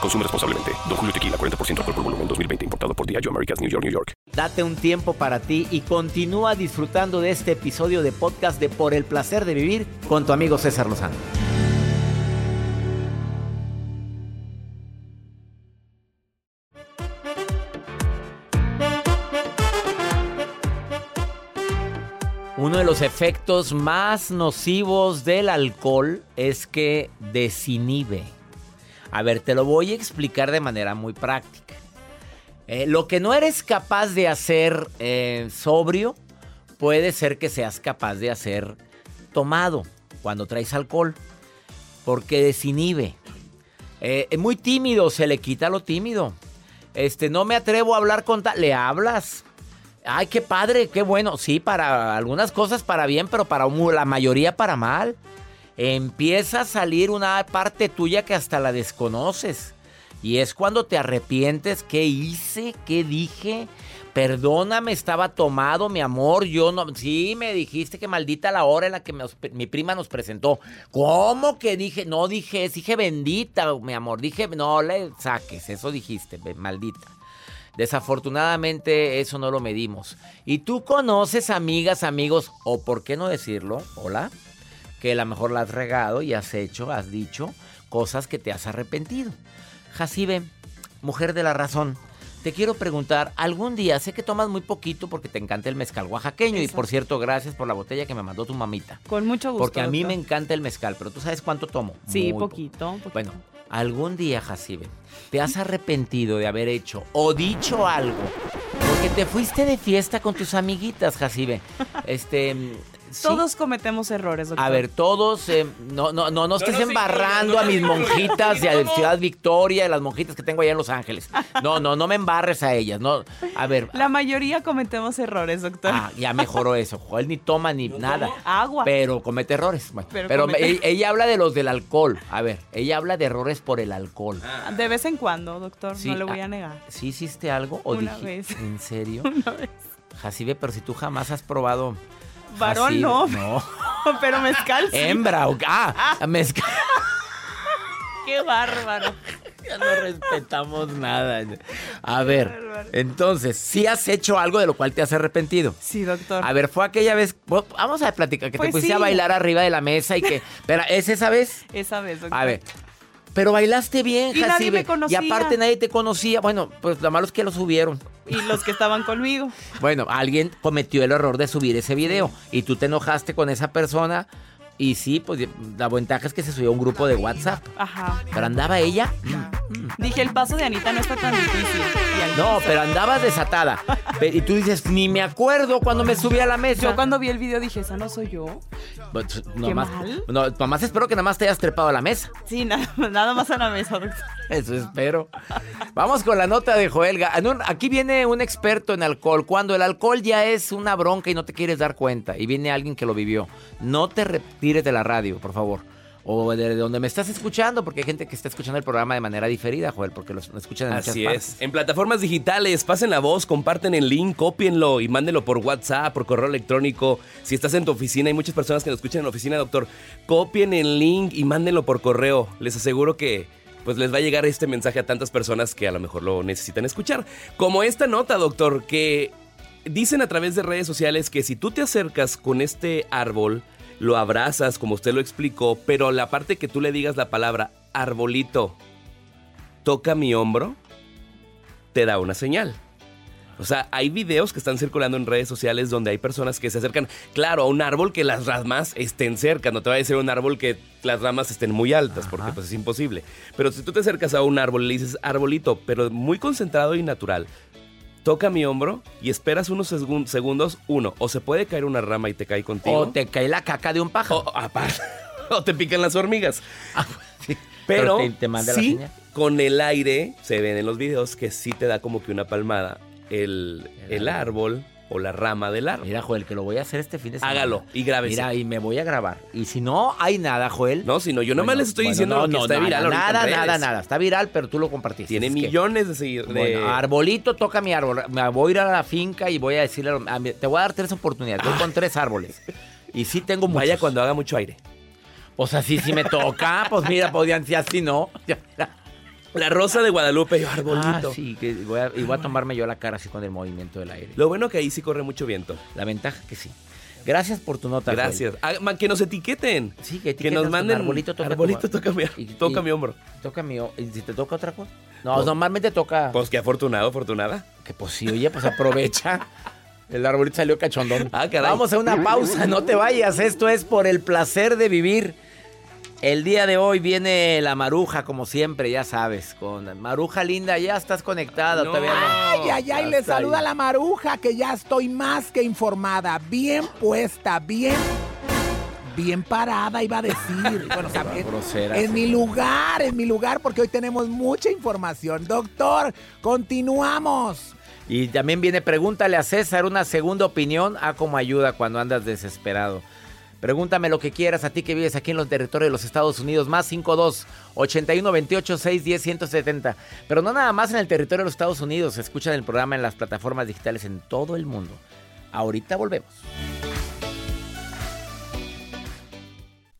Consume responsablemente. Don Julio Tequila, 40% alcohol por volumen, 2020. Importado por Diageo Americas, New York, New York. Date un tiempo para ti y continúa disfrutando de este episodio de podcast de Por el Placer de Vivir con tu amigo César Lozano. Uno de los efectos más nocivos del alcohol es que desinhibe. A ver, te lo voy a explicar de manera muy práctica. Eh, lo que no eres capaz de hacer eh, sobrio, puede ser que seas capaz de hacer tomado cuando traes alcohol, porque desinhibe. Eh, es muy tímido, se le quita lo tímido. Este, no me atrevo a hablar con tal. Le hablas. Ay, qué padre, qué bueno. Sí, para algunas cosas para bien, pero para la mayoría para mal. Empieza a salir una parte tuya que hasta la desconoces. Y es cuando te arrepientes. ¿Qué hice? ¿Qué dije? Perdóname, estaba tomado, mi amor. Yo no. Sí, me dijiste que maldita la hora en la que mi prima nos presentó. ¿Cómo que dije? No dije, dije bendita, mi amor. Dije, no le saques. Eso dijiste, maldita. Desafortunadamente eso no lo medimos. Y tú conoces amigas, amigos, o por qué no decirlo, hola, que a lo mejor la has regado y has hecho, has dicho cosas que te has arrepentido. Jacibe, mujer de la razón, te quiero preguntar, algún día, sé que tomas muy poquito porque te encanta el mezcal oaxaqueño y por cierto, gracias por la botella que me mandó tu mamita. Con mucho gusto. Porque a mí me encanta el mezcal, pero tú sabes cuánto tomo. Sí, poquito, poquito. Bueno, algún día, Jacibe, te has arrepentido de haber hecho o dicho algo porque te fuiste de fiesta con tus amiguitas, Jacibe. Este, todos cometemos errores, doctor. A ver, todos, eh, no, no, no, no estés embarrando a mis monjitas de Ciudad Victoria, las monjitas que tengo allá en Los Ángeles. No, no, no me embarres a ellas, no. A ver. La mayoría cometemos errores, doctor. Ah, ya mejoró eso. Joel ni toma ni nada. Agua. Pero comete errores. pero, ella habla de los del alcohol. A ver, ella habla de errores por el alcohol. De vez en cuando, doctor, no le voy a ah, negar. ¿Sí hiciste algo o Una vez. ¿En serio? Una vez. Jacibe, pero si tú jamás has probado Varón no. No. Pero mezcal sí. Hembra. Ah, ah. mezcal. Qué bárbaro. Ya no respetamos nada. A ver, entonces, ¿sí has hecho algo de lo cual te has arrepentido? Sí, doctor. A ver, fue aquella vez. Vamos a platicar, que te pues pusiste a bailar arriba de la mesa y que. Pero, ¿es esa vez? Esa vez, doctor. A ver. Pero bailaste bien, y nadie me conocía. Y aparte nadie te conocía. Bueno, pues lo malo es que lo subieron. Y los que estaban conmigo. bueno, alguien cometió el error de subir ese video y tú te enojaste con esa persona y sí, pues la ventaja es que se subió a un grupo de WhatsApp. Ajá. Pero andaba ella. Dije, el paso de Anita no está tan difícil. No, pero andaba desatada. Y tú dices, ni me acuerdo cuando me subí a la mesa. Yo cuando vi el video dije, ¿esa no soy yo? Pues, no más, No, nomás espero que nada más te hayas trepado a la mesa. Sí, nada, nada más a la mesa. Eso espero. Vamos con la nota de Joel. Aquí viene un experto en alcohol. Cuando el alcohol ya es una bronca y no te quieres dar cuenta. Y viene alguien que lo vivió. No te retires de la radio, por favor. O de donde me estás escuchando, porque hay gente que está escuchando el programa de manera diferida, Joel, porque lo escuchan en Así muchas es. En plataformas digitales, pasen la voz, comparten el link, cópienlo y mándenlo por WhatsApp, por correo electrónico. Si estás en tu oficina, hay muchas personas que nos escuchan en la oficina, doctor. Copien el link y mándenlo por correo. Les aseguro que pues les va a llegar este mensaje a tantas personas que a lo mejor lo necesitan escuchar. Como esta nota, doctor, que dicen a través de redes sociales que si tú te acercas con este árbol, lo abrazas, como usted lo explicó, pero la parte que tú le digas la palabra arbolito, toca mi hombro, te da una señal. O sea, hay videos que están circulando en redes sociales donde hay personas que se acercan, claro, a un árbol que las ramas estén cerca. No te va a decir un árbol que las ramas estén muy altas, porque pues es imposible. Pero si tú te acercas a un árbol y le dices arbolito, pero muy concentrado y natural, toca mi hombro y esperas unos segun- segundos, uno, o se puede caer una rama y te cae contigo. O te cae la caca de un pájaro. O, aparte, o te pican las hormigas. Ah, sí. Pero, te, te manda la sí, con el aire, se ven en los videos que sí te da como que una palmada el, el árbol o la rama del árbol. Mira, Joel, que lo voy a hacer este fin de semana. Hágalo y grábese. Mira, y me voy a grabar. Y si no hay nada, Joel. No, si no, yo nomás Bueno, les estoy bueno, diciendo no, lo que no, está nada, viral ahorita en Nada, redes. nada, nada. Está viral, pero tú lo compartiste. Tiene Es que- millones de seguidores. Bueno, arbolito, toca mi árbol. Me voy a ir a la finca y voy a decirle, a mi- te voy a dar tres oportunidades. Voy con tres árboles. Y sí tengo muchos. Vaya cuando haga mucho aire. Pues así sí me toca. Pues mira, podían ser así, ¿no? La rosa de Guadalupe, yo Ah, arbolito. sí, que voy a, y voy a tomarme yo la cara así con el movimiento del aire. Lo bueno que ahí sí corre mucho viento. La ventaja que sí. Gracias por tu nota. Gracias. Ah, que nos etiqueten. Sí, que, Que nos manden. arbolito toca, arbolito toca, mi, y- toca y- mi hombro. Toca mi o- ¿Y si te toca otra cosa? No, normalmente toca. Pues qué afortunado, afortunada. que pues sí, oye, pues aprovecha. El arbolito salió cachondón. Ah. Vamos a una pausa, no te vayas. Esto es por el placer de vivir. El día de hoy viene la maruja, como siempre, ya sabes. Con Maruja linda, ya estás conectada. No. Todavía no. Ay, ay, ay, Ya le saluda ahí. la maruja que ya estoy más que informada, bien puesta, bien, bien parada, iba a decir. Bueno, o sea, en, grosera, en sí. mi lugar, en mi lugar, porque hoy tenemos mucha información. Doctor, continuamos. Y también viene, pregúntale a César una segunda opinión a cómo ayuda cuando andas desesperado. Pregúntame lo que quieras a ti que vives aquí en los territorios de los Estados Unidos, más 52 81 28 610 170. Pero no nada más en el territorio de los Estados Unidos, escuchan el programa en las plataformas digitales en todo el mundo. Ahorita volvemos.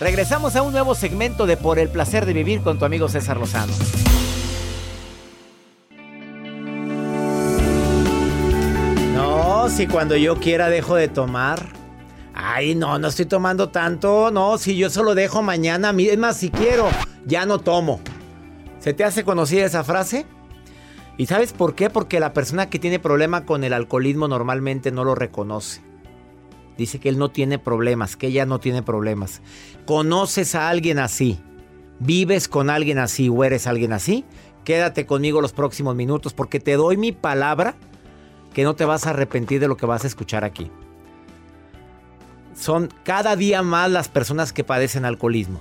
Regresamos a un nuevo segmento de Por el placer de vivir con tu amigo César Lozano. No, si cuando yo quiera dejo de tomar. Ay, no, no estoy tomando tanto. No, si yo solo dejo mañana. Es más, si quiero, ya no tomo. ¿Se te hace conocida esa frase? ¿Y sabes por qué? Porque la persona que tiene problema con el alcoholismo normalmente no lo reconoce. Dice que él no tiene problemas, que ella no tiene problemas. ¿Conoces a alguien así? ¿Vives con alguien así o eres alguien así? Quédate conmigo los próximos minutos porque te doy mi palabra que no te vas a arrepentir de lo que vas a escuchar aquí. Son cada día más las personas que padecen alcoholismo.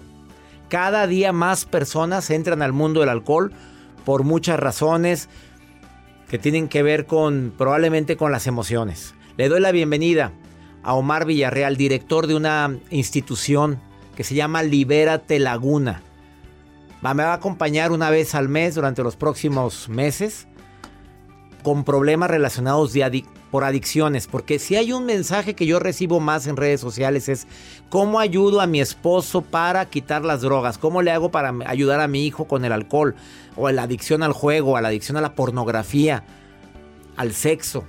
Cada día más personas entran al mundo del alcohol por muchas razones que tienen que ver con probablemente con las emociones. Le doy la bienvenida a Omar Villarreal, director de una institución que se llama Libérate Laguna. Me va a acompañar una vez al mes durante los próximos meses con problemas relacionados por adicciones, porque si hay un mensaje que yo recibo más en redes sociales es cómo ayudo a mi esposo para quitar las drogas, cómo le hago para ayudar a mi hijo con el alcohol o la adicción al juego, a la adicción a la pornografía, al sexo.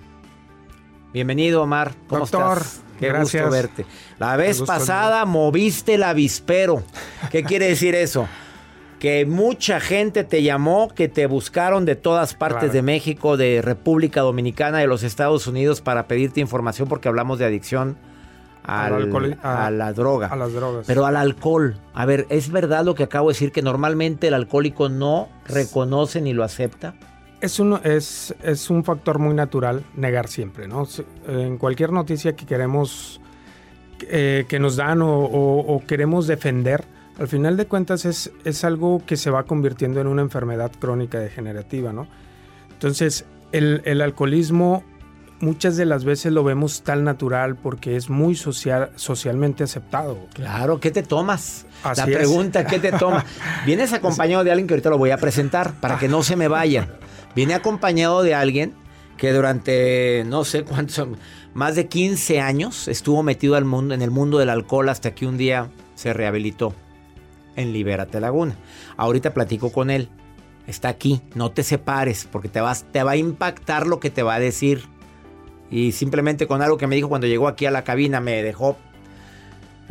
Bienvenido, Omar. ¿Cómo Doctor, estás? Qué gracias. gusto verte. La vez pasada moviste el avispero. ¿Qué quiere decir eso? Que mucha gente te llamó, que te buscaron de todas partes Claro. de México, de República Dominicana, de los Estados Unidos para pedirte información porque hablamos de adicción al- Al alcohol- a- a la droga. a las drogas. Pero al alcohol. A ver, ¿es verdad lo que acabo de decir que normalmente el alcohólico no reconoce ni lo acepta? Es un, es, es un factor muy natural negar siempre, ¿no? En cualquier noticia que queremos, eh, que nos dan o, o- o queremos defender, al final de cuentas es, es algo que se va convirtiendo en una enfermedad crónica degenerativa, ¿no? Entonces, el, el alcoholismo muchas de las veces lo vemos tan natural porque es muy social, socialmente aceptado. Claro, ¿qué te tomas? Así la es. pregunta, ¿qué te tomas? Vienes acompañado de alguien que ahorita lo voy a presentar para que no se me vayan. Viene acompañado de alguien que durante no sé cuántos, más de 15 años estuvo metido al mundo, en el mundo del alcohol hasta que un día se rehabilitó en Libérate Laguna. Ahorita platico con él. Está aquí, no te separes porque te, vas, te va a impactar lo que te va a decir. Y simplemente con algo que me dijo cuando llegó aquí a la cabina me dejó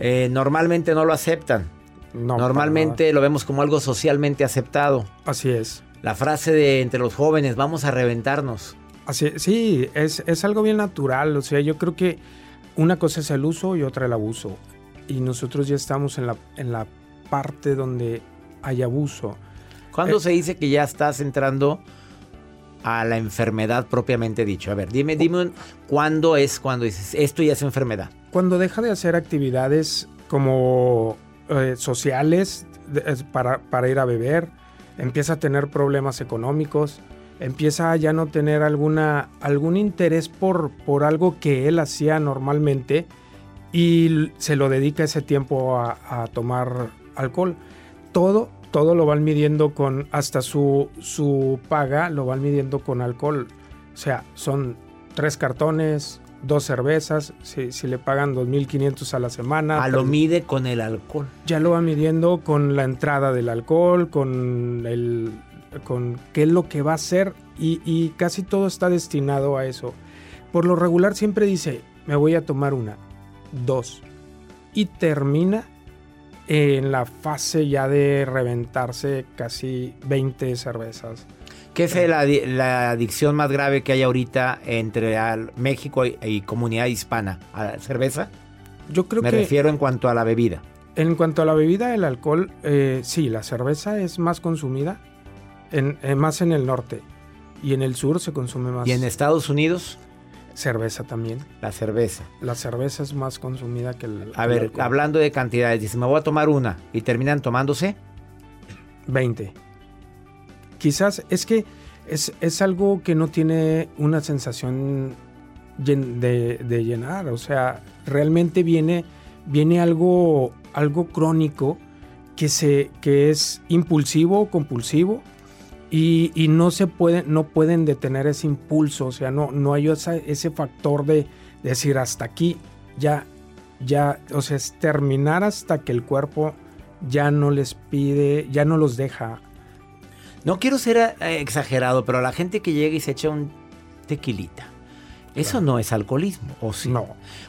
eh, normalmente no lo aceptan. No, normalmente lo vemos como algo socialmente aceptado. Así es. La frase de entre los jóvenes, vamos a reventarnos. Así, sí, es, es algo bien natural. O sea, yo creo que una cosa es el uso y otra el abuso. Y nosotros ya estamos en la, en la parte donde hay abuso. ¿Cuándo Eh. se dice que ya estás entrando a la enfermedad propiamente dicho? A ver, dime, dime un- cuándo es cuando dices esto ya es enfermedad. Cuando deja de hacer actividades como eh, sociales de- para, para ir a beber, empieza a tener problemas económicos, empieza a ya no tener alguna, algún interés por, por algo que él hacía normalmente y se lo dedica ese tiempo a, a tomar alcohol. Todo, todo lo van midiendo con, hasta su, su paga lo van midiendo con alcohol. O sea, son tres cartones, dos cervezas, si, si le pagan 2.500 a la semana. A lo tres- mide con el alcohol. ya lo va midiendo con la entrada del alcohol, con el con qué es lo que va a hacer y, y casi todo está destinado a eso. Por lo regular siempre dice, me voy a tomar una, dos, y termina en la fase ya de reventarse casi 20 cervezas. ¿Qué es la, adi- la adicción más grave que hay ahorita entre México y, y comunidad hispana? ¿A la cerveza? Yo creo Me que refiero en cuanto a la bebida. En cuanto a la bebida, el alcohol, eh, sí, la cerveza es más consumida, en, en- más en el norte. Y en el sur se consume más Y en Estados Unidos, cerveza también. la cerveza. La cerveza es más consumida que el, A el ver, alcohol. hablando de cantidades, dice, me voy a tomar una y terminan tomándose. 20. Quizás es que es, es algo que no tiene una sensación de, de llenar. O sea, realmente viene, viene algo, algo crónico que, se, que es impulsivo, compulsivo. Y, y no se pueden, no pueden detener ese impulso. O sea, no, no hay esa- ese factor de decir hasta aquí, ya, ya, o sea, es terminar hasta que el cuerpo ya no les pide, ya no los deja. No quiero ser eh, exagerado, pero la gente que llega y se echa un tequilita, eso no es alcoholismo, ¿o sí? No,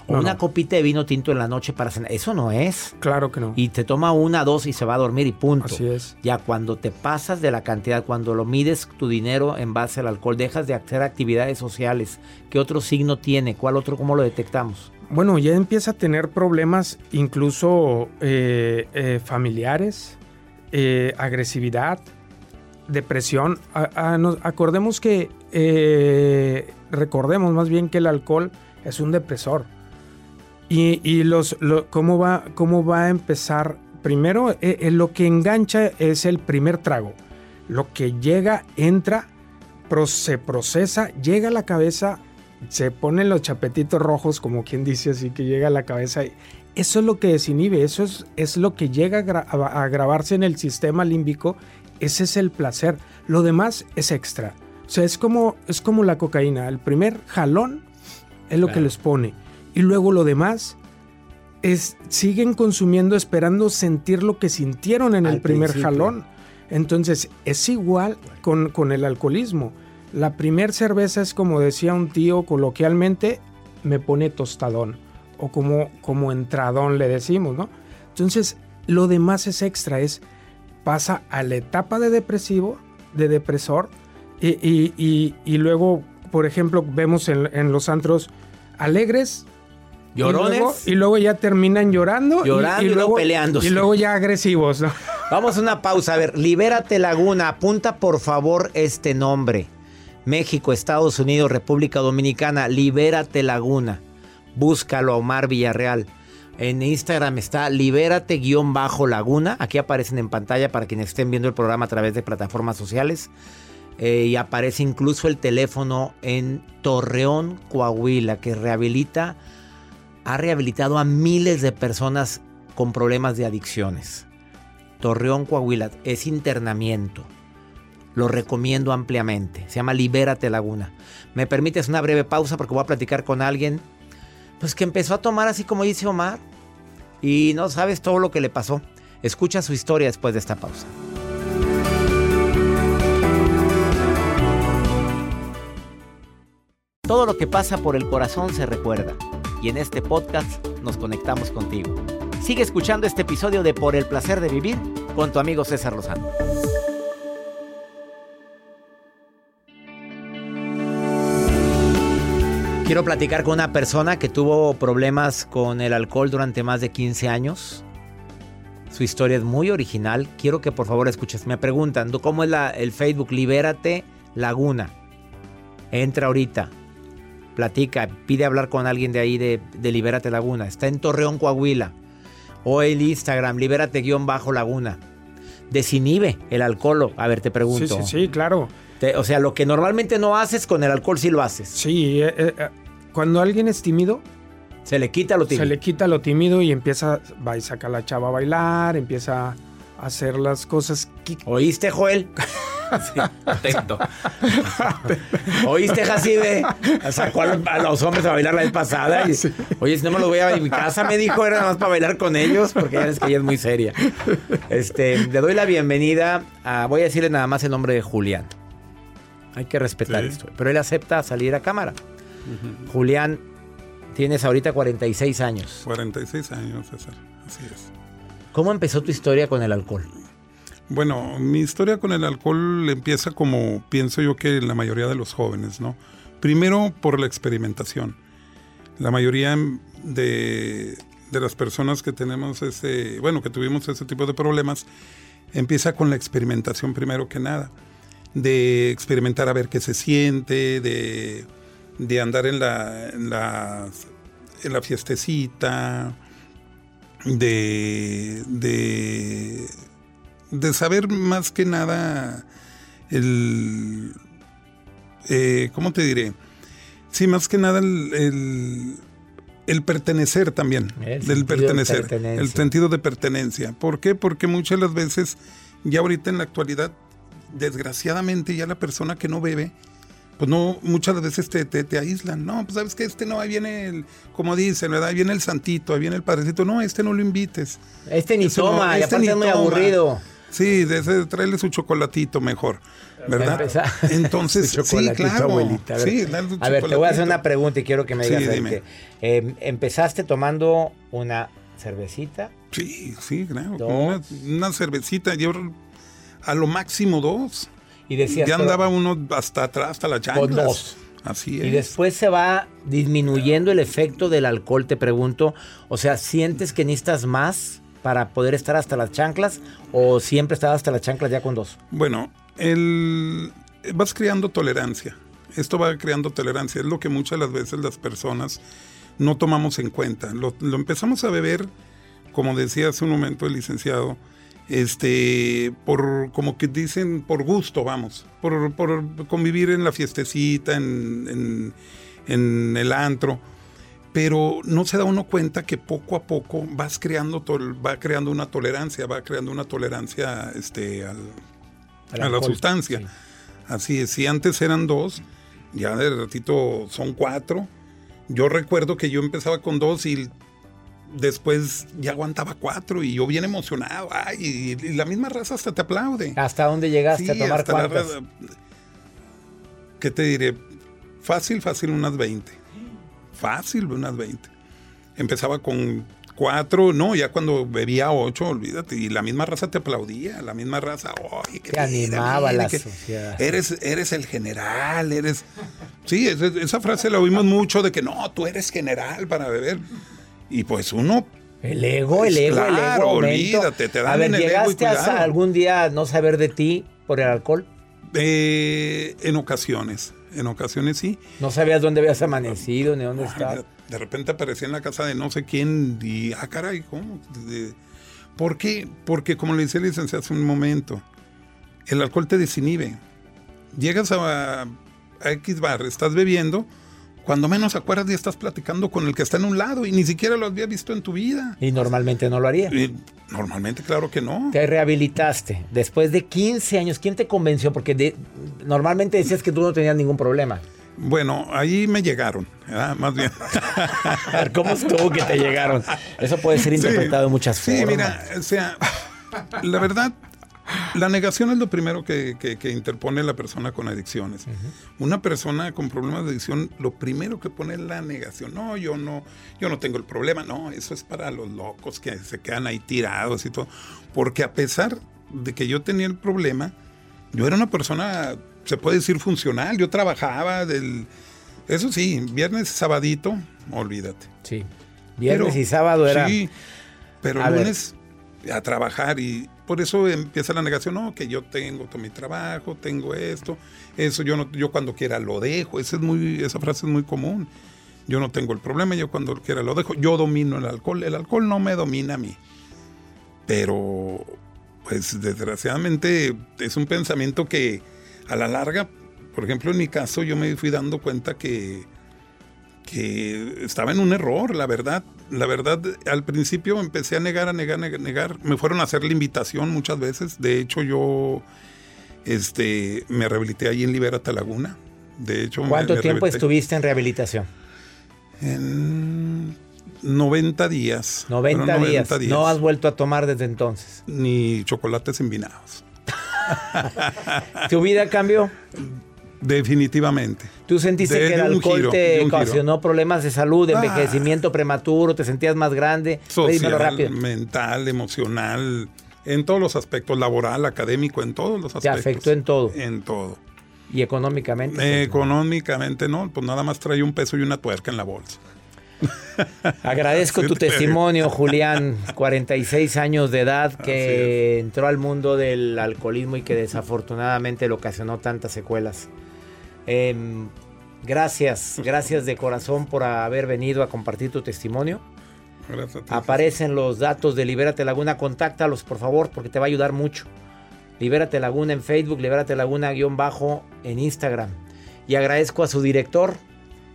O no, una no. copita de vino tinto en la noche para cenar, eso no es. Claro que no. Y te toma una, dos y se va a dormir y punto. Así es. Ya cuando te pasas de la cantidad, cuando lo mides tu dinero en base al alcohol, dejas de hacer actividades sociales. ¿Qué otro signo tiene? ¿Cuál otro? ¿Cómo lo detectamos? Bueno, ya empieza a tener problemas incluso eh, eh, familiares, eh, agresividad, depresión. Acordemos que, eh, recordemos más bien que el alcohol es un depresor. Y, los, lo- ¿cómo, va, ¿cómo va a empezar? Primero, eh, eh, lo que engancha es el primer trago. Lo que llega, entra, se procesa, llega a la cabeza, se ponen los chapetitos rojos, como quien dice así, que llega a la cabeza. Eso es lo que desinhibe, eso es, lo que llega a- a grabarse en el sistema límbico. Ese es el placer. Lo demás es extra. O sea, es como, es como la cocaína. El primer jalón es lo que les pone. Y luego lo demás es, siguen consumiendo esperando sentir lo que sintieron en Al el primer principio. jalón. Entonces, es igual con, con el alcoholismo. La primer cerveza es como decía un tío coloquialmente, me pone tostadón. O como, como entradón le decimos, ¿no? Entonces, lo demás es extra, es pasa a la etapa de depresivo, de depresor, y, y- y- y luego, por ejemplo, vemos en, en los antros alegres. y Llorones. luego- Y luego, ya terminan llorando. Llorando y luego peleándose. Y luego ya agresivos, ¿no? Vamos a una pausa. A ver, Libérate Laguna. Apunta por favor este nombre. México, Estados Unidos, República Dominicana, Libérate Laguna. Búscalo a Omar Villarreal. En Instagram está libérate-laguna. Aquí aparecen en pantalla para quienes estén viendo el programa a través de plataformas sociales. Eh, y aparece incluso el teléfono en Torreón, Coahuila, que rehabilita, ha rehabilitado a miles de personas con problemas de adicciones. Torreón, Coahuila, es internamiento. Lo recomiendo ampliamente. Se llama Libérate Laguna. ¿Me permites una breve pausa porque voy a platicar con alguien? Pues que empezó a tomar así como dice Omar. Y no sabes todo lo que le pasó. Escucha su historia después de esta pausa. Todo lo que pasa por el corazón se recuerda. Y en este podcast nos conectamos contigo. Sigue escuchando este episodio de Por el placer de vivir con tu amigo César Lozano. Quiero platicar con una persona que tuvo problemas con el alcohol durante más de 15 años. Su historia es muy original. Quiero que por favor escuches. Me preguntan, ¿cómo es el Facebook? Libérate Laguna. Entra ahorita. Platica, pide hablar con alguien de ahí de, de Libérate Laguna. Está en Torreón, Coahuila. O el Instagram, Libérate-Laguna. Desinhibe el alcohol. A ver, te pregunto. Sí, sí, sí, claro. Te- o sea, lo que normalmente no haces con el alcohol sí lo haces. Sí, eh, eh, eh, cuando alguien es tímido, Se le quita lo tímido. se le quita lo tímido y empieza, va y saca a la chava a bailar, empieza a hacer las cosas que... ¿Oíste, Joel? Atento. ¿Oíste, Jacibe? Sacó a los, a los hombres a bailar la vez pasada. y, Oye, si no me los voy a mi casa, me dijo, era nada más para bailar con ellos, porque ya ves que ella es muy seria. Este, le doy la bienvenida a, voy a decirle nada más el nombre de Julián. Hay que respetar Sí. esto. Pero él acepta salir a cámara. Julián, tienes ahorita 46 años. 46 años, César. Así es. ¿Cómo empezó tu historia con el alcohol? Bueno, mi historia con el alcohol empieza como pienso yo que la mayoría de los jóvenes, ¿no? Primero por la experimentación. La mayoría de, de las personas que tenemos ese, bueno, que tuvimos ese tipo de problemas, empieza con la experimentación primero que nada. De experimentar a ver qué se siente, de, de andar en la, en la, en la fiestecita, de, de, de saber más que nada el... eh, ¿Cómo te diré? Sí, más que nada el, el, el pertenecer también. El del sentido de pertenecer. pertenencia. El sentido de pertenencia. ¿Por qué? Porque muchas de las veces, ya ahorita en la actualidad, desgraciadamente ya la persona que no bebe, pues no, muchas veces te, te, te aíslan. No, pues sabes que este no, ahí viene el, como dicen, ¿verdad? Ahí viene el santito, ahí viene el padrecito. No, este no lo invites. Este ni no, toma, y este aparte ni es muy toma. aburrido. Sí, de ese, tráele su chocolatito mejor, ¿verdad? Entonces, sí, claro. abuelita. A ver, Sí, dale su a ver, te voy a hacer una pregunta y quiero que me Sí, digas. ver dime. Eh, empezaste tomando una cervecita. Sí, sí, claro. Una cervecita, yo a lo máximo dos. Y decías, ya andaba uno hasta atrás, hasta la chanclas. Con dos. Así es. Y después se va disminuyendo el efecto del alcohol, te pregunto. O sea, ¿sientes que necesitas más para poder estar hasta las chanclas? ¿O siempre estabas hasta las chanclas ya con dos? Bueno, el, vas creando tolerancia. Esto va creando tolerancia. Es lo que muchas de las veces las personas no tomamos en cuenta. Lo, lo empezamos a beber, como decía hace un momento el licenciado, este, por, como que dicen, por gusto, vamos, por, por convivir en la fiestecita, en, en- en el antro. Pero no se da uno cuenta que poco a poco vas creando, tol- va creando una tolerancia, va creando una tolerancia este, al, Al a la sustancia. sí. Así es, si antes eran dos, ya de ratito son cuatro. Yo recuerdo que yo empezaba con dos y después ya aguantaba cuatro y yo bien emocionado. Ay, y, y la misma raza hasta te aplaude. ¿Hasta dónde llegaste Sí, a tomar cuántas? raza- ¿Qué te diré? Fácil, fácil, unas 20. Fácil, unas 20. Empezaba con cuatro, no, ya cuando bebía ocho, olvídate, y la misma raza te aplaudía, la misma raza, oye, que Te animaba mira, la que sociedad. Eres, eres el general, eres... Sí, es- es- esa frase la oímos mucho de que no, tú eres general para beber. Y pues uno El ego, el Pues ego, el claro, ego. aumenta. olvídate, te A dan ver, el ego y ¿llegaste a algún día a no saber de ti por el alcohol? Eh, en ocasiones, en ocasiones sí. No sabías dónde habías amanecido ni dónde Ah, estabas. de, de repente aparecía en la casa de no sé quién y, ah, caray, ¿cómo? De- ¿Por qué? Porque, como le decía el licenciado hace un momento, el alcohol te desinhibe. Llegas a, a X bar, estás bebiendo, cuando menos acuerdas ya estás platicando con el que está en un lado y ni siquiera lo había visto en tu vida. Y normalmente no lo haría. Y normalmente, claro que no. Te rehabilitaste después de 15 años. ¿Quién te convenció? Porque de- normalmente decías que tú no tenías ningún problema. Bueno, ahí me llegaron, ¿verdad? más bien. ¿cómo estuvo que te llegaron? Eso puede ser interpretado de muchas Sí, formas. mira, o sea, la verdad, la negación es lo primero que, que- que interpone la persona con adicciones. Una persona con problemas de adicción, lo primero que pone es la negación. No, yo no, yo no tengo el problema. No, eso es para los locos que se quedan ahí tirados y todo. Porque a pesar de que yo tenía el problema, yo era una persona, se puede decir, funcional. Yo trabajaba del... Eso sí, viernes, sabadito, olvídate. Sí. Viernes Pero- y sábado era. Sí, pero A ver. lunes a trabajar y por eso empieza la negación, no, que yo tengo todo mi trabajo, tengo esto, eso yo no, yo cuando quiera lo dejo, esa es muy, esa frase es muy común. Yo no tengo el problema, yo cuando quiera lo dejo, yo domino el alcohol, el alcohol no me domina a mí. Pero pues desgraciadamente es un pensamiento que a la larga, por ejemplo en mi caso yo me fui dando cuenta que que estaba en un error, la verdad. La verdad, al principio empecé a negar, a negar, a negar. Me fueron a hacer la invitación muchas veces. De hecho, yo este, me rehabilité ahí en Libérate Laguna. De hecho, ¿Cuánto me tiempo rehabilité estuviste en rehabilitación? En 90 días. 90, Fueron días. No has vuelto a tomar desde entonces. Ni chocolates envinados. ¿Tu vida cambió? Definitivamente. ¿Tú sentiste De- que el alcohol giro, te ocasionó problemas de salud, de Ah. envejecimiento prematuro, te sentías más grande? Social, rápido. mental, emocional, en todos los aspectos, laboral, académico, en todos los Te aspectos. afectó en todo. En todo. Y económicamente. Eh, económicamente no, pues nada más trae un peso y una tuerca en la bolsa. Agradezco tu te testimonio, Julián, 46 años de edad, que entró al mundo del alcoholismo y que desafortunadamente le ocasionó tantas secuelas. Em, gracias, gracias de corazón por haber venido a compartir tu testimonio. Gracias a ti. Aparecen los datos de Libérate Laguna, contáctalos por favor porque te va a ayudar mucho. Libérate Laguna en Facebook, Libérate Laguna guion bajo en Instagram. Y agradezco a su director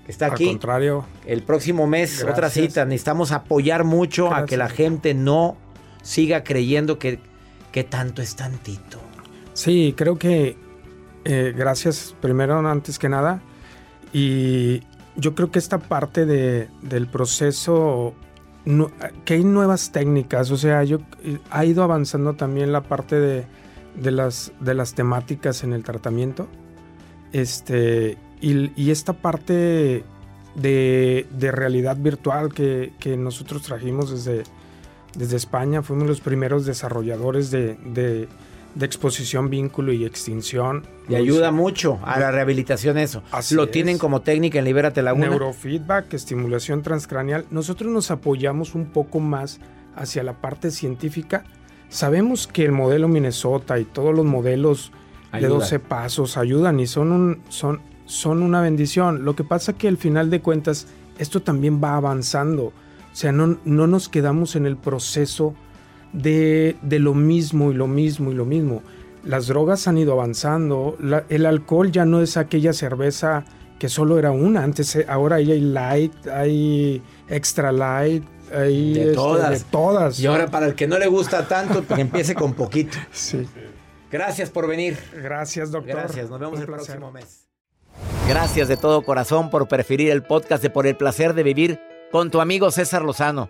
que está Al aquí. contrario, El próximo mes, otra cita. Necesitamos apoyar mucho a que la gente no siga creyendo que, que tanto es tantito. Sí, creo que eh, gracias primero antes que nada. Y yo creo que esta parte de- del proceso, que hay nuevas técnicas, o sea, yo, eh, ha ido avanzando también la parte de, de las, de las temáticas en el tratamiento. Este, y, esta parte de, de realidad virtual que, que nosotros trajimos desde, desde España, fuimos los primeros desarrolladores de, de- de exposición, vínculo y extinción. Y ayuda mucho a la rehabilitación eso. Así Lo es. tienen como técnica en Libérate Laguna. Neurofeedback, estimulación transcranial. Nosotros nos apoyamos un poco más hacia la parte científica. Sabemos que el modelo Minnesota y todos los modelos de Ayudan. 12 pasos ayudan y son, un, son, son una bendición. Lo que pasa que al final de cuentas esto también va avanzando. O sea, no, no nos quedamos en el proceso de, de lo mismo y lo mismo y lo mismo. Las drogas han ido avanzando. la- el alcohol ya no es aquella cerveza que solo era una. Antes, eh, ahora ahí hay light, hay extra light, hay De este, todas. de todas. Y ahora para el que no le gusta tanto, que empiece con poquito. Sí. Gracias por venir. Gracias, doctor. Gracias, nos vemos Un el placer. próximo mes. Gracias de todo corazón por preferir el podcast de Por el placer de vivir con tu amigo César Lozano.